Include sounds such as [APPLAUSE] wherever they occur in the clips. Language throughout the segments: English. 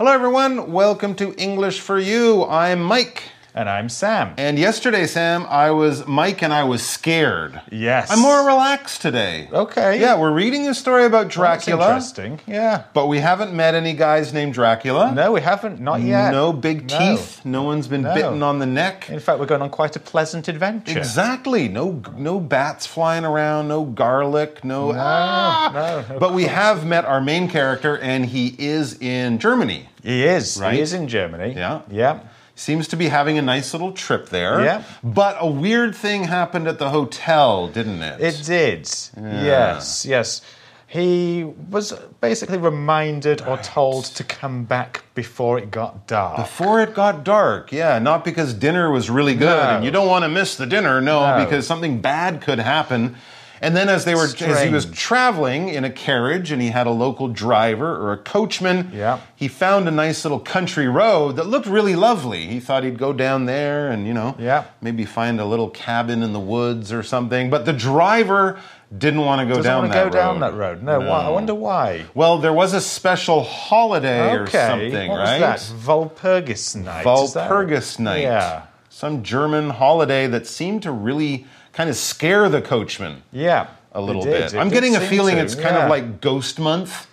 Hello, everyone. Welcome to English for You. I'm Mike. And I'm Sam. And yesterday, Sam, I was Mike and I was scared. Yes. I'm more relaxed today. Okay. Yeah, we're reading a story about That's Dracula. interesting. Yeah. But we haven't met any guys named Dracula. No, we haven't. Not yet. No big teeth. No one's been No. bitten on the neck. In fact, we're going on quite a pleasant adventure. Exactly. No, no bats flying around. No garlic. No. ah! no, no but we have met our main character, and he is in Germany. He is. Right? He is in Germany. Yeah. Yeah. Seems to be having a nice little trip there. Yeah. But a weird thing happened at the hotel, didn't it? It did. Yes. Yes. He was basically reminded or told to come back before it got dark. Before it got dark, yeah. Not because dinner was really good No. and you don't want to miss the dinner, no, No. because something bad could happen. And then as they were as he was traveling in a carriage and he had a local driver or a coachman, Yeah. he found a nice little country road that looked really lovely. He thought he'd go down there and, you know, Yeah. maybe find a little cabin in the woods or something. But the driver didn't want to go Doesn't down want that to go road. down that road. No. Why? I wonder why. Well, there was a special holiday or something, what right? was that? Walpurgis night. is that- Walpurgis night. Yeah. Some German holiday that seemed to really kind of scare the coachman Yeah. a little bit. It I'm getting a feeling to, it's kind yeah. of like ghost month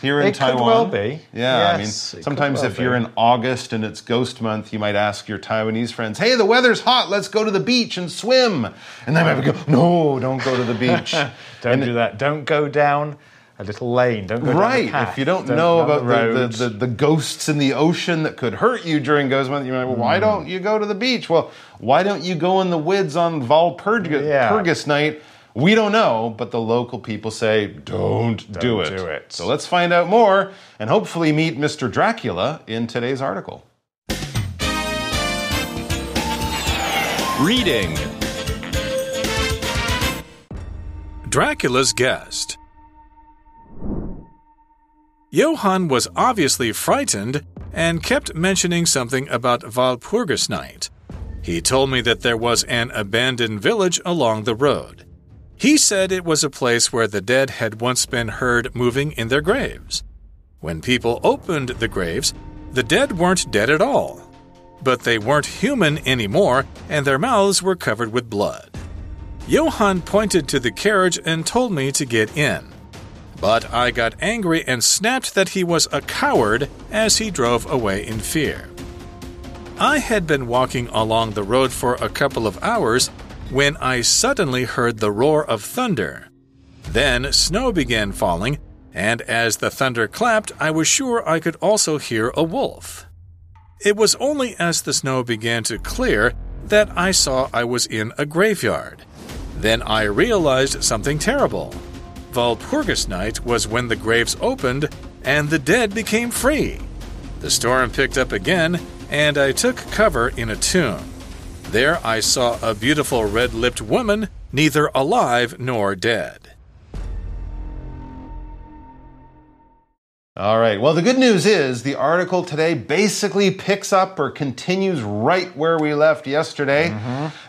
here in It could Taiwan. well be. Yeah, I mean, Yes, it could sometimes well if you're be. in August and it's ghost month, you might ask your Taiwanese friends, "Hey, the weather's hot. Let's go to the beach and swim." And they might go, "No, don't go to the beach." [LAUGHS] Don't And- do that. Don't go down a little lane. Don't go down Right. the path. If you don't, Don't know about the, the, roads. the, the ghosts in the ocean that could hurt you during Ghost Month, you might, well, Hmm. why don't you go to the beach? Well, why don't you go in the woods on Walpurgis Yeah. Night? We don't know, but the local people say, don't, do, Don't it. do it. So let's find out more and hopefully meet Mr. Dracula in today's article. Reading Dracula's Guest Johann was obviously frightened and kept mentioning something about Walpurgis night. He told me that there was an abandoned village along the road. He said it was a place where the dead had once been heard moving in their graves. When people opened the graves, the dead weren't dead at all. But they weren't human anymore, and their mouths were covered with blood. Johann pointed to the carriage and told me to get in. But I got angry and snapped that he was a coward as he drove away in fear. I had been walking along the road for a couple of hours when I suddenly heard the roar of thunder. Then snow began falling, and as the thunder clapped, I was sure I could also hear a wolf. It was only as the snow began to clear that I saw I was in a graveyard. Then I realized something terrible. Walpurgis night was when the graves opened and the dead became free. The storm picked up again, and I took cover in a tomb. There I saw a beautiful red lipped woman, neither alive nor dead. All right. Well, the good news is the article today basically picks up or continues right where we left yesterday.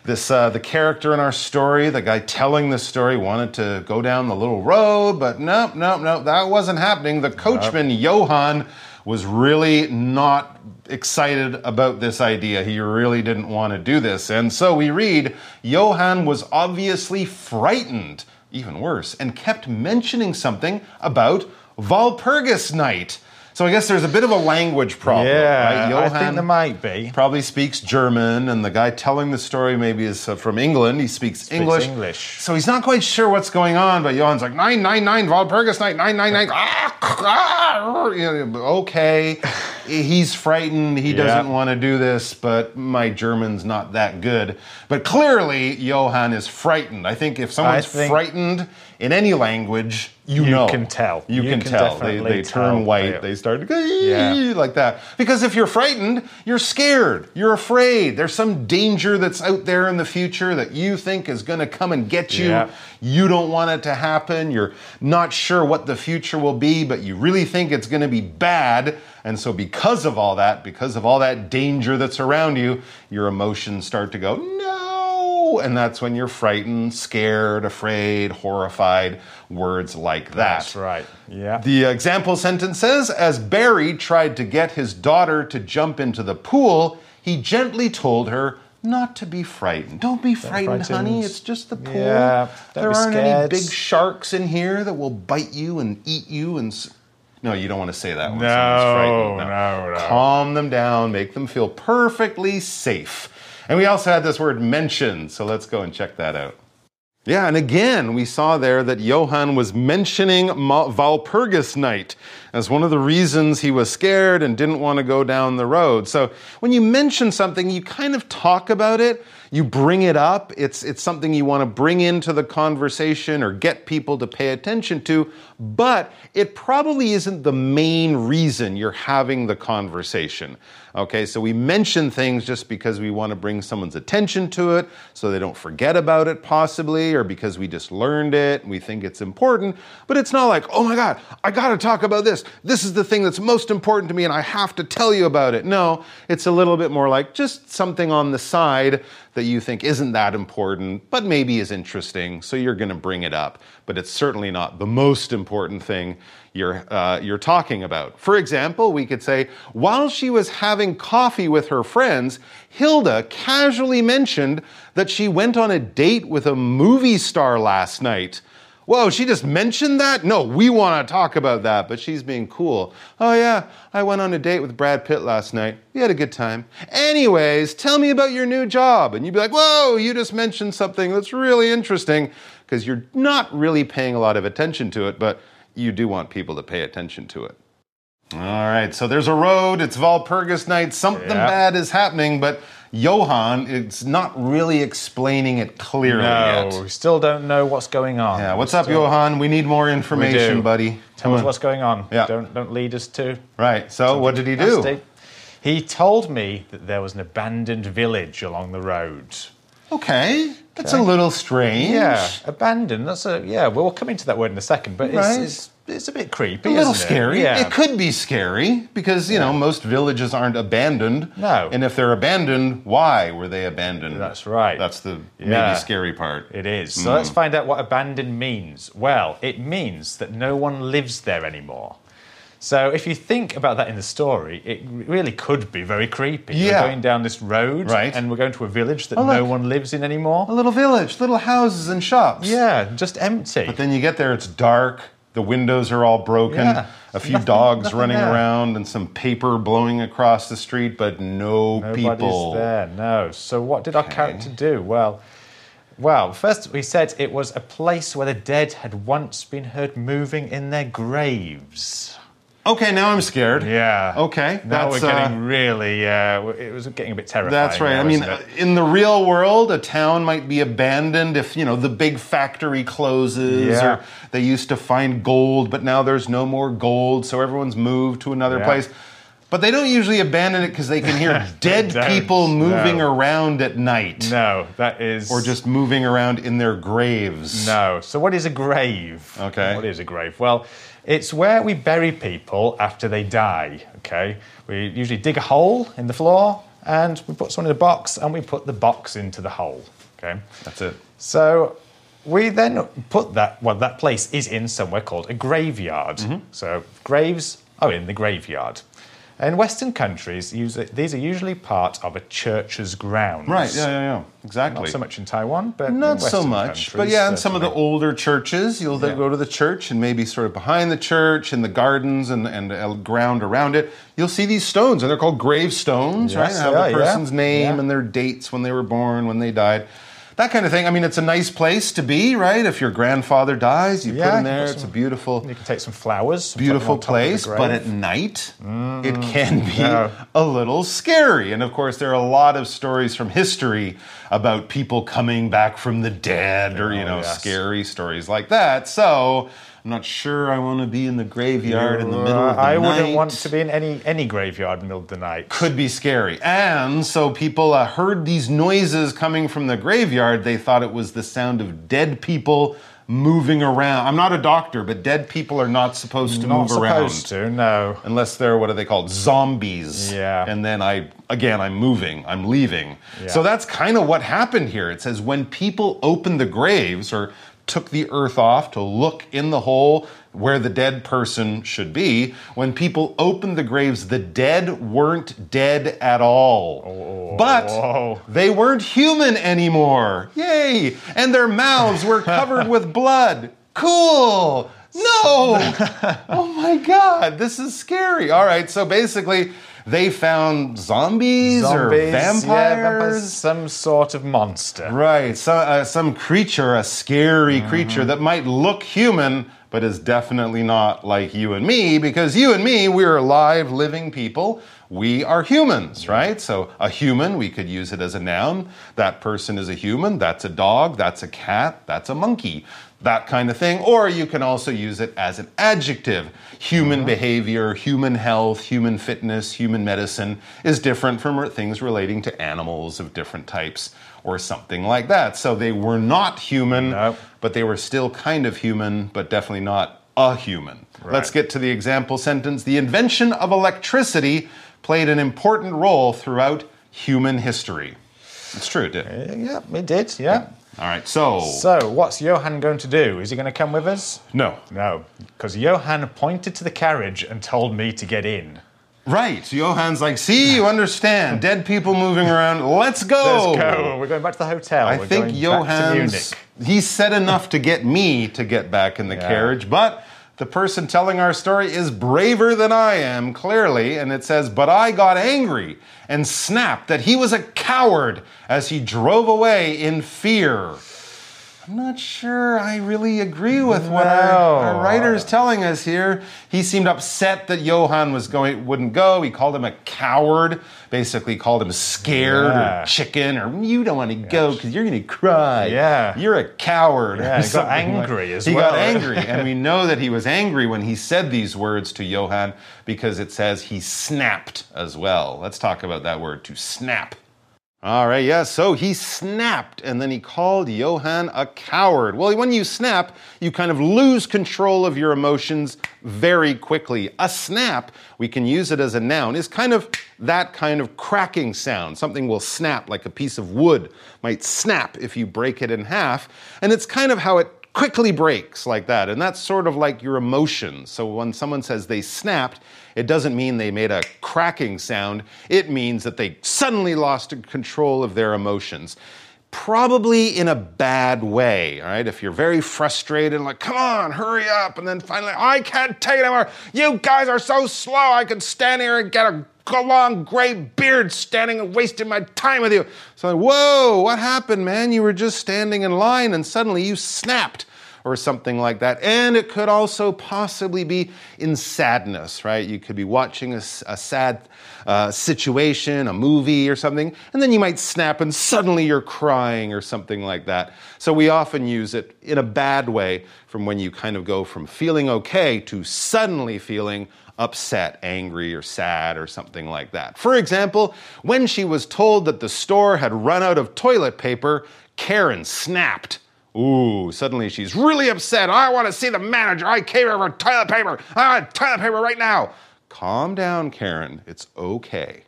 This uh, the character in our story, the guy telling the story, wanted to go down the little road, but nope, nope, nope, that wasn't happening. The coachman Johann was really not excited about this idea. He really didn't want to do this, and so we read Johann was obviously frightened, even worse, and kept mentioning something about Walpurgis night. So I guess there's a bit of a language problem, yeah, right? I think there might be. probably speaks German, and the guy telling the story maybe is uh, from England. He speaks, English. English. So he's not quite sure what's going on, but Johann's like, 999, Walpurgis night, 999. [LAUGHS] ah, ah, okay. He's frightened. He doesn't want to do this, but my German's not that good. But clearly, Johann is frightened. I think if someone's think- frightened in any language, you, You know. can tell. You, You can, can tell. They, they turn tell. white. They- They start to go Yeah. like that. Because if you're frightened, you're scared. You're afraid. There's some danger that's out there in the future that you think is going to come and get you. Yeah. You don't want it to happen. You're not sure what the future will be, but you really think it's going to be bad. And so, because of all that, because of all that danger that's around you, your emotions start to go, no. and that's when you're frightened, scared, afraid, horrified, words like that. That's right. Yeah. The example sentence says As Barry tried to get his daughter to jump into the pool, he gently told her not to be frightened. Don't be frightened, frightened. honey. It's just the pool. Yeah, there aren't any big sharks in here that will bite you and eat you and. No, you don't want to say that when No, someone's frightened. no, no. Calm them down, make them feel perfectly safe. And we also had this word mentioned, so let's go and check that out. Yeah, and again, we saw there that Johann was mentioning Ma- Walpurgis night as one of the reasons he was scared and didn't want to go down the road. So when you mention something, you kind of talk about it, you bring it up. It's, it's something you want to bring into the conversation or get people to pay attention to, but it probably isn't the main reason you're having the conversation. Okay, so we mention things just because we want to bring someone's attention to it so they don't forget about it, possibly, or because we just learned it and we think it's important. But it's not like, oh my God, I got to talk about this. This is the thing that's most important to me and I have to tell you about it. No, it's a little bit more like just something on the side that you think isn't that important, but maybe is interesting. So you're going to bring it up. But it's certainly not the most important thing you're, uh, you're talking about. For example, we could say, while she was having coffee with her friends, Hilda casually mentioned that she went on a date with a movie star last night. Whoa, she just mentioned that? No, we want to talk about that, but she's being cool. Oh, yeah, I went on a date with Brad Pitt last night. We had a good time. Anyways, tell me about your new job. And you'd be like, whoa, you just mentioned something that's really interesting because you're not really paying a lot of attention to it, but you do want people to pay attention to it. All right, so there's a road, it's Walpurgis night, something Yeah. bad is happening, but Johann, it's not really explaining it clearly no, yet. we still don't know what's going on. Yeah, what's up, still- Johann? We need more information, buddy. Tell Come us on. what's going on. Yeah. Don't don't lead us to. Right, so what did he do? nasty. He told me that there was an abandoned village along the road. Okay, that's a little strange. Yeah, abandoned. That's a yeah. Well, we'll come into that word in a second, but Right. it's, it's a bit creepy. A little isn't it? scary. Yeah. It could be scary because, you know, most villages aren't abandoned. No. And if they're abandoned, why were they abandoned? That's right. That's the Yeah. maybe scary part. It is. So Hmm. let's find out what abandoned means. Well, it means that no one lives there anymore. So if you think about that in the story, it really could be very creepy. Yeah. We're going down this road Right. and we're going to a village that Oh, no one lives in anymore. A little village, little houses and shops. Yeah, just empty. But then you get there, it's dark, the windows are all broken, Yeah. a few Nothing- dogs [LAUGHS] nothing running there. around, and some paper blowing across the street, but no Nobody's people. there. No. So what did our character do? Well, well, first we said it was a place where the dead had once been heard moving in their graves. Okay, now I'm scared. Yeah. Okay, Now we're uh, getting really. Uh, it was getting a bit terrifying. That's right. now, I mean, uh, in the real world, a town might be abandoned if, you know, the big factory closes Yeah. or they used to find gold, but now there's no more gold, so everyone's moved to another Yeah. place. But they don't usually abandon it because they can hear [LAUGHS] dead people moving No. around at night no, that is. or just moving around in their graves. No. So what is a grave? Okay. What is a grave? Well, it's where we bury people after they die. Okay. We usually dig a hole in the floor and we put someone in a box and we put the box into the hole. Okay. That's it. So we then put that, well, that place is in somewhere called a graveyard. Mm-hmm. So graves are in the graveyard. In Western countries, these are usually part of a church's grounds. Right, yeah, yeah, yeah. Exactly. Not so much in Taiwan, but in Not so much, but yeah, in some of the older churches, you'll Yeah. go to the church and maybe sort of behind the church in the gardens and, and uh, ground around it, you'll see these stones, and they're called gravestones, Yes, right? They have they the are, yeah. person's name Yeah. and their dates when they were born, when they died. That kind of thing. I mean, it's a nice place to be, right? If your grandfather dies, you put Yeah, him there. put It's a beautiful, You can take some flowers. put beautiful on top of the place, but at night mm. it can be No. a little scary. And of course, there are a lot of stories from history about people coming back from the dead or, you Oh, know, yes. scary stories like that. So I'm not sure I want to be in the graveyard in the middle of the I night. I wouldn't want to be in any any graveyard in the middle of the night. Could be scary. And so people uh, heard these noises coming from the graveyard. They thought it was the sound of dead people moving around. I'm not a doctor, but dead people are not supposed to Not move around. supposed to, no. Unless they're what are they called? Zombies. Yeah. And then I again I'm moving, I'm leaving. Yeah. So that's kind of what happened here. It says when people opened the graves or took the earth off to look in the hole where the dead person should be, when people opened the graves, the dead weren't dead at all. Oh. but whoa. they weren't human anymore. Yay! And their mouths were covered with blood. Cool. No. [LAUGHS] oh my god, this is scary. All right, so basically they found zombies, or Zombies, vampires. yeah, vampires, some sort of monster. Right, so, uh, some creature, a scary creature that might look human, but is definitely not like you and me, because you and me, we're alive, living people. We are humans, right? So, a human, we could use it as a noun. That person is a human. That's a dog. That's a cat. That's a monkey. That kind of thing. Or you can also use it as an adjective. Human uh-huh. behavior, human health, human fitness, human medicine is different from things relating to animals of different types or something like that. So they were not human, No. but they were still kind of human, but definitely not a human. Let's get to the example sentence. The invention of electricity played an important role throughout human history. It's true, uh, it did. Yeah, it did, yeah. All right, so, So, what's Johann going to do? Is he going to come with us? no. No, because Johann pointed to the carriage and told me to get in. Right. Johann's like, see, you understand. Dead people moving around. Let's go. Let's go. We're going back to the hotel. I We're think Johann's he said enough to get me to get back in the Yeah. carriage, but the person telling our story is braver than I am, clearly, and it says, But I got angry and snapped that he was a coward as he drove away in fear. I'm not sure I really agree with what our, No. our writer's telling us here. He seemed upset that Johann was going wouldn't go. He called him a coward, basically called him scared Yeah. or chicken or you don't want to go because you're going to cry. Yeah. You're a coward. Yeah, he [LAUGHS] got something like- angry as he well. He got angry, and we [LAUGHS] know that he was angry when he said these words to Johann because it says he snapped as well. Let's talk about that word to snap. All right, yeah, so he snapped and then he called Johann a coward. Well, when you snap, you kind of lose control of your emotions very quickly. A snap, we can use it as a noun, is kind of that kind of cracking sound. Something will snap like a piece of wood might snap if you break it in half. And it's kind of how it quickly breaks like that. And that's sort of like your emotions. So when someone says they snapped, it doesn't mean they made a cracking sound. It means that they suddenly lost control of their emotions. Probably in a bad way, all right? If you're very frustrated, like, come on, hurry up. And then finally, I can't take it anymore. You guys are so slow. I could stand here and get a long gray beard standing and wasting my time with you. So, whoa, what happened, man? You were just standing in line and suddenly you snapped or something like that. And it could also possibly be in sadness, right? You could be watching a sad uh, situation, a movie or something, and then you might snap and suddenly you're crying or something like that. So we often use it in a bad way from when you kind of go from feeling okay to suddenly feeling upset, angry, or sad, or something like that. For example, when she was told that the store had run out of toilet paper, Karen snapped. Ooh, suddenly she's really upset. I want to see the manager. I came here for toilet paper. I want toilet paper right now. Calm down, Karen. It's okay.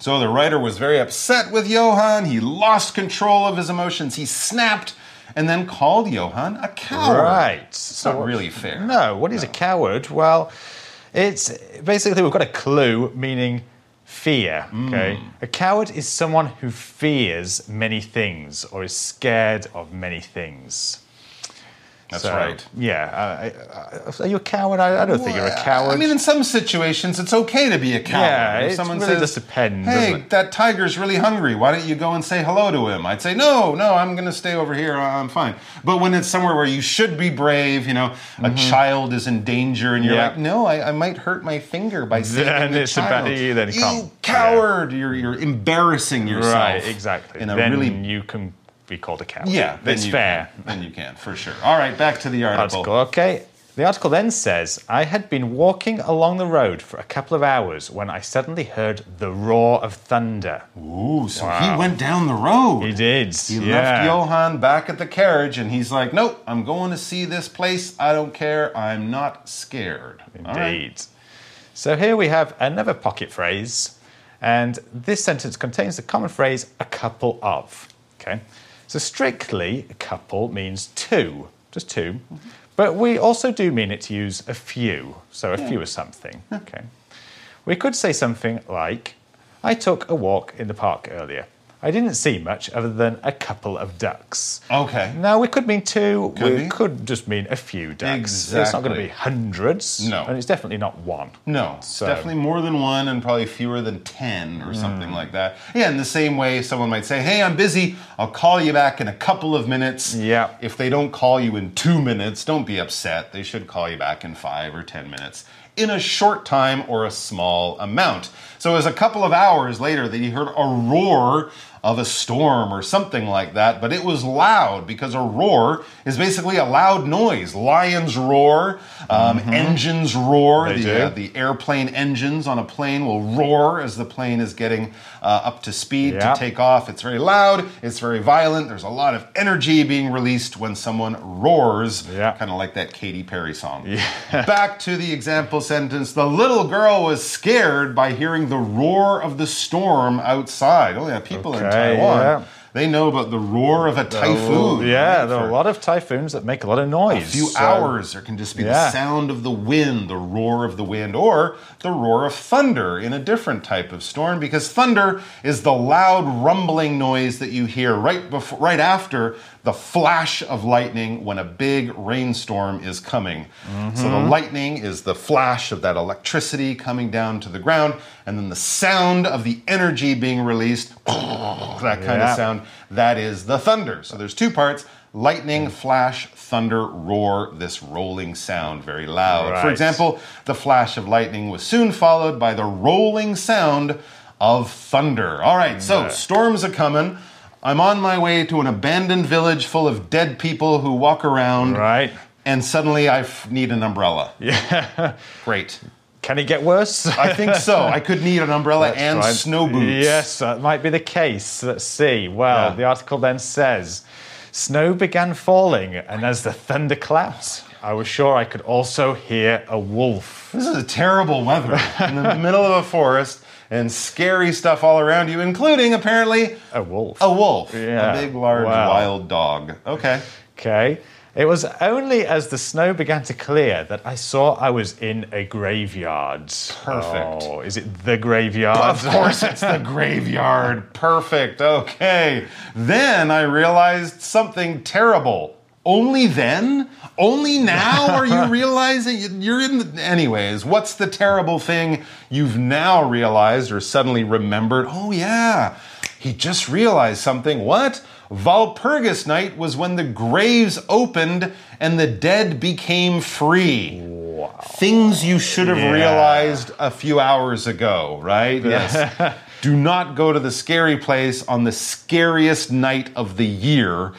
So the writer was very upset with Johann. He lost control of his emotions. He snapped and then called Johann a coward. Right. It's not really fair. No, what is a coward? Well, it's basically we've got a clue meaning fear. Okay, Hmm. a coward is someone who fears many things or is scared of many things. That's So, right. Yeah. Uh, are you a coward? I, I don't think you're a coward. I mean, in some situations, it's okay to be a coward. Yeah, if it someone really says, just depends, Hey, doesn't it?" that tiger's really hungry. Why don't you go and say hello to him? I'd say, no, no, I'm going to stay over here. I'm fine. But when it's somewhere where you should be brave, you know, a child is in danger, and you're Mm-hmm. Yeah. like, no, I, I might hurt my finger by saving Then the it's child. bad- you then you can't- coward! You're you're embarrassing yourself. right, exactly. In a then really you can be called a coward. yeah, then it's fair. Can. Then you can for sure. All right, back to the article. Article. Okay. The article then says I had been walking along the road for a couple of hours when I suddenly heard the roar of thunder. Ooh, so he went down the road. He did. He yeah. left Johann back at the carriage and he's like, Nope, I'm going to see this place. I don't care. I'm not scared. All right. Indeed. So here we have another pocket phrase, and this sentence contains the common phrase a couple of. Okay. So strictly, a couple means two, just 2 But we also do mean it to use a few, so a few of something. Okay. We could say something like, I took a walk in the park earlier. I didn't see much other than a couple of ducks. Okay. Now, we could mean two, Could we be. could just mean a few ducks. Exactly. It's not going to be hundreds. No. And it's definitely not one. No, So- definitely more than one and probably fewer than 10 or something Hmm. like that. Yeah, in the same way, someone might say, Hey, I'm busy. I'll call you back in a couple of minutes. Yeah. If they don't call you in two minutes, don't be upset. They should call you back in five or 10 minutes in a short time or a small amount. So it was a couple of hours later that he heard a roar of a storm or something like that, but it was loud because a roar is basically a loud noise. Lions roar, um, engines roar, Mm-hmm. They the, uh, the airplane engines on a plane will roar as the plane is getting uh, up to speed Yeah. to take off. It's very loud, it's very violent. There's a lot of energy being released when someone roars, Yeah. kind of like that Katy Perry song. Yeah. [LAUGHS] Back to the example sentence the little girl was scared by hearing the roar of the storm outside. Oh, yeah, people Okay, Taiwan. yeah. They know about the roar of a typhoon. Yeah, right, there are a lot of typhoons that make a lot of noise. a few so- hours. There can just be the sound of the wind, the roar of the wind, or the roar of thunder in a different type of storm, because thunder is the loud rumbling noise that you hear right before, right after the flash of lightning when a big rainstorm is coming. So the mm-hmm. lightning is the flash of that electricity coming down to the ground, and then the sound of the energy being released, [LAUGHS] that kind Yeah. of sound, that is the thunder. So there's two parts. Lightning, mm. flash, thunder, roar, this rolling sound, very loud. For example, the flash of lightning was soon followed by the rolling sound of thunder. All right, so storms are coming. I'm on my way to an abandoned village full of dead people who walk around. Right. And suddenly I f- need an umbrella. [LAUGHS] Yeah. Great. Can it get worse? I think so. I [LAUGHS] could need an umbrella That's and right. snow boots. Yes, that might be the case. Let's see. Well, Yeah. the article then says snow began falling, and as the thunder clapped, I was sure I could also hear a wolf. This is a terrible weather in the middle of a forest and scary stuff all around you, including apparently A wolf. a wolf, Yeah. a big, large, Wow. wild dog. Okay. Okay. It was only as the snow began to clear that I saw I was in a graveyard. Perfect. Oh, is it the graveyard? Of course, it's the [LAUGHS] graveyard. Perfect. Okay. Then I realized something terrible. Only then? Only now are you [LAUGHS] realizing you're in the. Anyways, what's the terrible thing you've now realized or suddenly remembered? Oh, yeah. He just realized something. What? Walpurgis night was when the graves opened and the dead became free. Things you should have Yeah. realized a few hours ago, right? [LAUGHS] Yes. Do not go to the scary place on the scariest night of the year.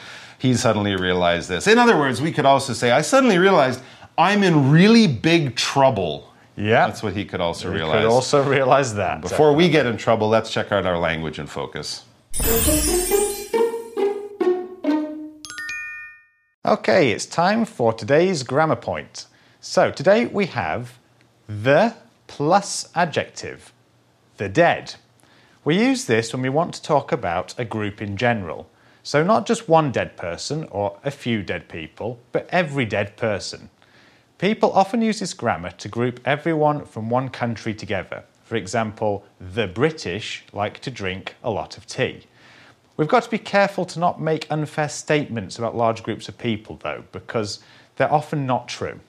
He suddenly realized this. In other words, we could also say, I suddenly realized I'm in really big trouble. Yeah. That's what he could also You realize. could also realize that. Before we get in trouble, let's check out our language and focus. Okay, it's time for today's grammar point. So today we have the plus adjective, the dead. We use this when we want to talk about a group in general. So not just one dead person or a few dead people, but every dead person. People often use this grammar to group everyone from one country together. For example, the British like to drink a lot of tea. We've got to be careful to not make unfair statements about large groups of people, though, because they're often not true.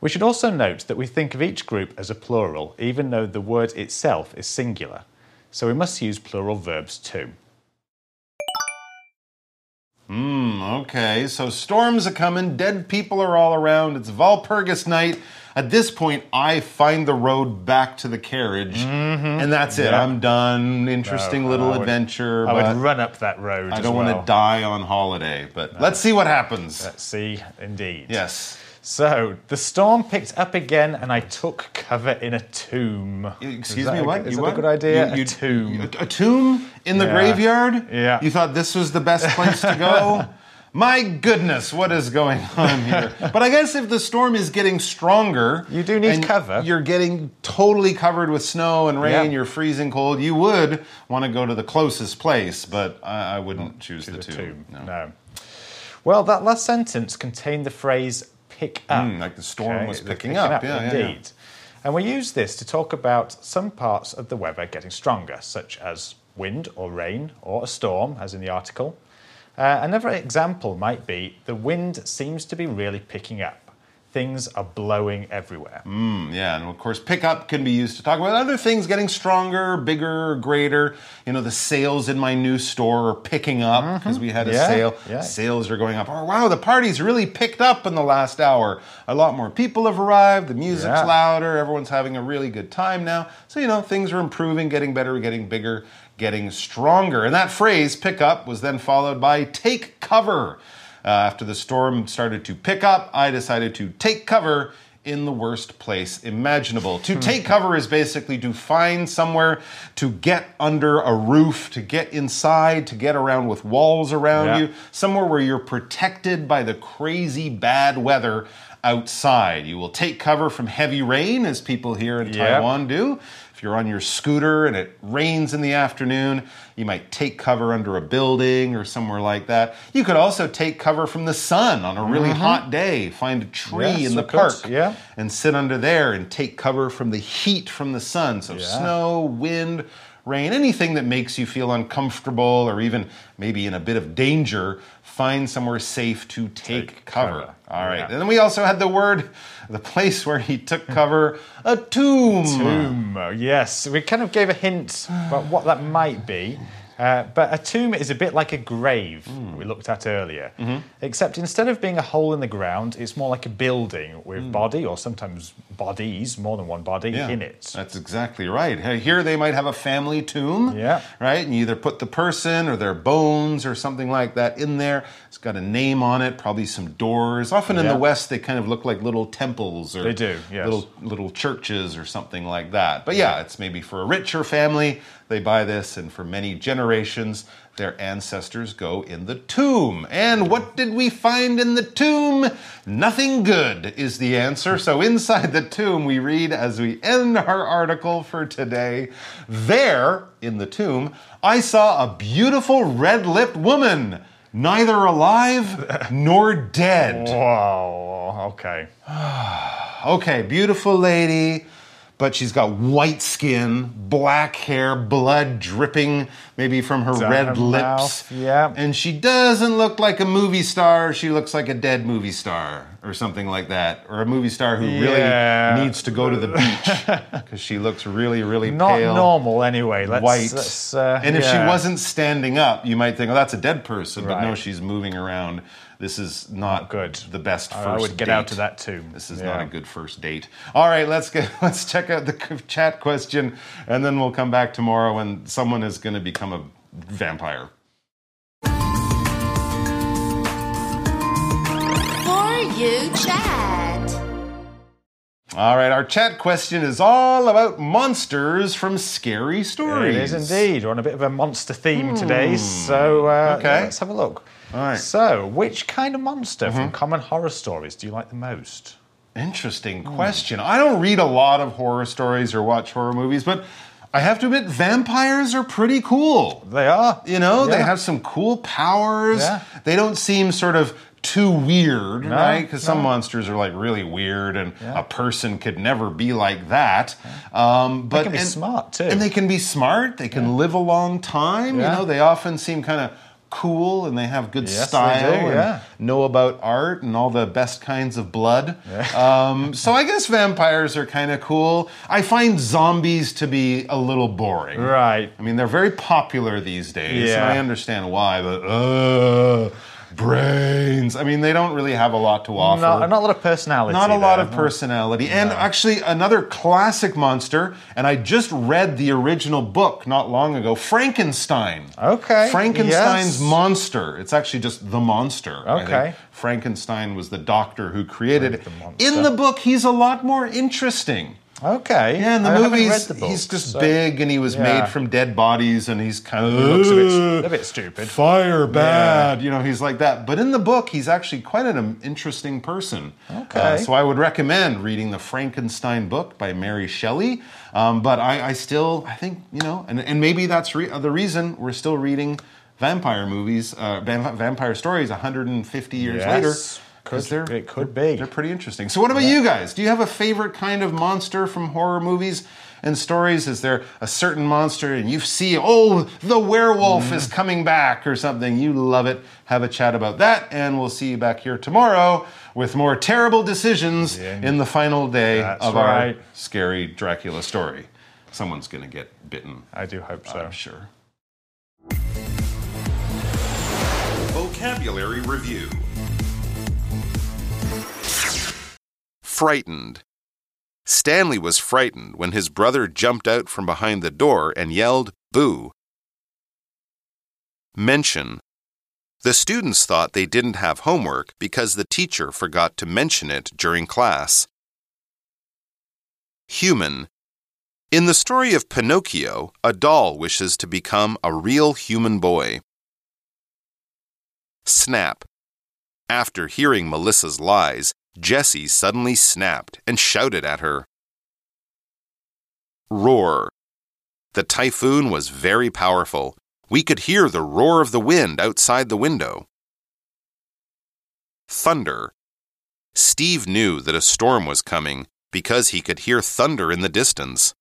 We should also note that we think of each group as a plural, even though the word itself is singular. So we must use plural verbs too. Okay, so storms are coming, dead people are all around, it's Walpurgis night. At this point, I find the road back to the carriage, and that's it. Mm-hmm. I'm done. Interesting No, little I would- adventure, I but would run up that road. I don't want well. to die on holiday. But let's see what happens. Let's see, indeed. Yes. So the storm picked up again, and I took cover in a tomb. Excuse me, a- what? Is You that what? a good idea? You- you- a tomb. A, a tomb in the Yeah. graveyard? Yeah. You thought this was the best place to go? [LAUGHS] My goodness, what is going on here? [LAUGHS] But I guess if the storm is getting stronger, You do need cover. You're getting totally covered with snow and rain. Yeah. You're freezing cold. You would want to go to the closest place, but I, I wouldn't choose the, the tomb. tomb. No. No. Well, that last sentence contained the phrase "pick up." Mm, like the storm was the picking up. Yeah, yeah, yeah. indeed. And we use this to talk about some parts of the weather getting stronger, such as wind or rain or a storm, as in the article. Uh, another example might be the wind seems to be really picking up. Things are blowing everywhere. Mm, yeah, and of course, pickup can be used to talk about other things getting stronger, bigger, greater. You know, the sales in my new store are picking up because we had a Mm-hmm. Yeah, sale. yeah. Sales are going up. Oh, wow, the party's really picked up in the last hour. A lot more people have arrived. The music's Yeah. louder. Everyone's having a really good time now. So, you know, things are improving, getting better, getting bigger, getting stronger. And that phrase, pick up, was then followed by take cover. Uh, after the storm started to pick up, I decided to take cover in the worst place imaginable. To take cover is basically to find somewhere to get under a roof, to get inside, to get around with walls around Yeah. you, somewhere where you're protected by the crazy bad weather outside. You will take cover from heavy rain, as people here in. Taiwan do. If you're on your scooter and it rains in the afternoon, you might take cover under a building or somewhere like that. You could also take cover from the sun on a really hot day. Find a tree Mm-hmm. Yes, in the park yeah. and sit under there and take cover from the heat from the sun. So, Yeah. snow, wind, rain, anything that makes you feel uncomfortable or even maybe in a bit of danger, find somewhere safe to take, Take cover. cover. All right. Yeah. And then we also had the word, the place where he took cover, a tomb. Tomb, yes. We kind of gave a hint about what that might be. Uh, but a tomb is a bit like a grave Hmm. we looked at earlier. Mm-hmm. Except instead of being a hole in the ground, it's more like a building with body or sometimes bodies, more than one body. Yeah, in it. That's exactly right. Here they might have a family tomb. Yeah. Right? And you either put the person or their bones or something like that in there. It's got a name on it, probably some doors. Often in the West, they kind of look like little temples or They do, yes. little little churches or something like that. But yeah, it's maybe for a richer family. They buy this, and for many generations, their ancestors go in the tomb. And what did we find in the tomb? Nothing good is the answer. So inside the tomb, we read as we end our article for today There, in the tomb, I saw a beautiful red lipped woman, neither alive nor dead. Wow, okay. [SIGHS] Okay, beautiful lady, but she's got white skin, black hair, blood dripping maybe from her Down red her lips. mouth, yeah. And she doesn't look like a movie star. She looks like a dead movie star or something like that. Or a movie star who Yeah. really needs to go to the beach [LAUGHS] because she looks really, really Not pale. normal anyway. Let's, White. let's, uh, and if she wasn't standing up, you might think, oh, that's a dead person. But no, she's moving around. This is not good. the best first I would get date. out to that tomb. This is not a good first date. All right, let's get [LAUGHS] let's check out the chat question, and then we'll come back tomorrow when someone is going to become a vampire. For you, Chad. All right, our chat question is all about monsters from scary stories. It is indeed. We're on a bit of a monster theme today, so uh, Hmm. Okay. let's have a look. Right. So, which kind of monster Mm-hmm. from common horror stories do you like the most? Interesting Hmm. question. I don't read a lot of horror stories or watch horror movies, but I have to admit, vampires are pretty cool. They are. You know, they have some cool powers. Yeah. They don't seem sort of too weird, right? Because some monsters are like really weird, and Yeah. a person could never be like that. Um, but can be and- smart, too. and they can be smart. They can live a long time. Yeah. You know, they often seem kind of cool, and they have good Yes, style, do, and yeah. know about art and all the best kinds of blood. um, so I guess vampires are kind of cool. I find zombies to be a little boring. Right. I mean, they're very popular these days, and Yeah. I understand why, but uh, brains. I mean, they don't really have a lot to offer. Not, not a lot of personality. Not a lot of personality. And actually, another classic monster, and I just read the original book not long ago Frankenstein. Okay, Frankenstein's yes. monster. It's actually just the monster. Okay. Frankenstein was the doctor who created it. In the book, he's a lot more interesting. Okay. Yeah, in the I movies, the book, he's just so- big and he was Yeah. made from dead bodies and he's kind of Looks a bit, a bit stupid. fire bad. You know, he's like that. But in the book, he's actually quite an um, interesting person. Okay. Uh, so I would recommend reading the Frankenstein book by Mary Shelley. Um, but I, I still, I think, you know, and, and maybe that's re- the reason we're still reading vampire movies, uh, vampire stories 150 years Yes. later. Could- 'cause they're, it could be. They're pretty interesting. So, what about you guys? Do you have a favorite kind of monster from horror movies and stories? Is there a certain monster and you see, oh, the werewolf Mm-hmm. is coming back or something? You love it. Have a chat about that, and we'll see you back here tomorrow with more terrible decisions Yeah. in the final day That's of right. our scary Dracula story. Someone's going to get bitten, I do hope so. I'm sure. Vocabulary Review Frightened. Stanley was frightened when his brother jumped out from behind the door and yelled, Boo! Mention. The students thought they didn't have homework because the teacher forgot to mention it during class. Human. In the story of Pinocchio, a doll wishes to become a real human boy. Snap. After hearing Melissa's lies, Jessie suddenly snapped and shouted at her. Roar. The typhoon was very powerful. We could hear the roar of the wind outside the window. Thunder. Steve knew that a storm was coming because he could hear thunder in the distance.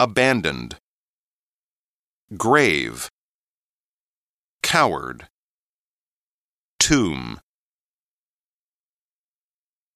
Abandoned. Grave. Coward. Tomb.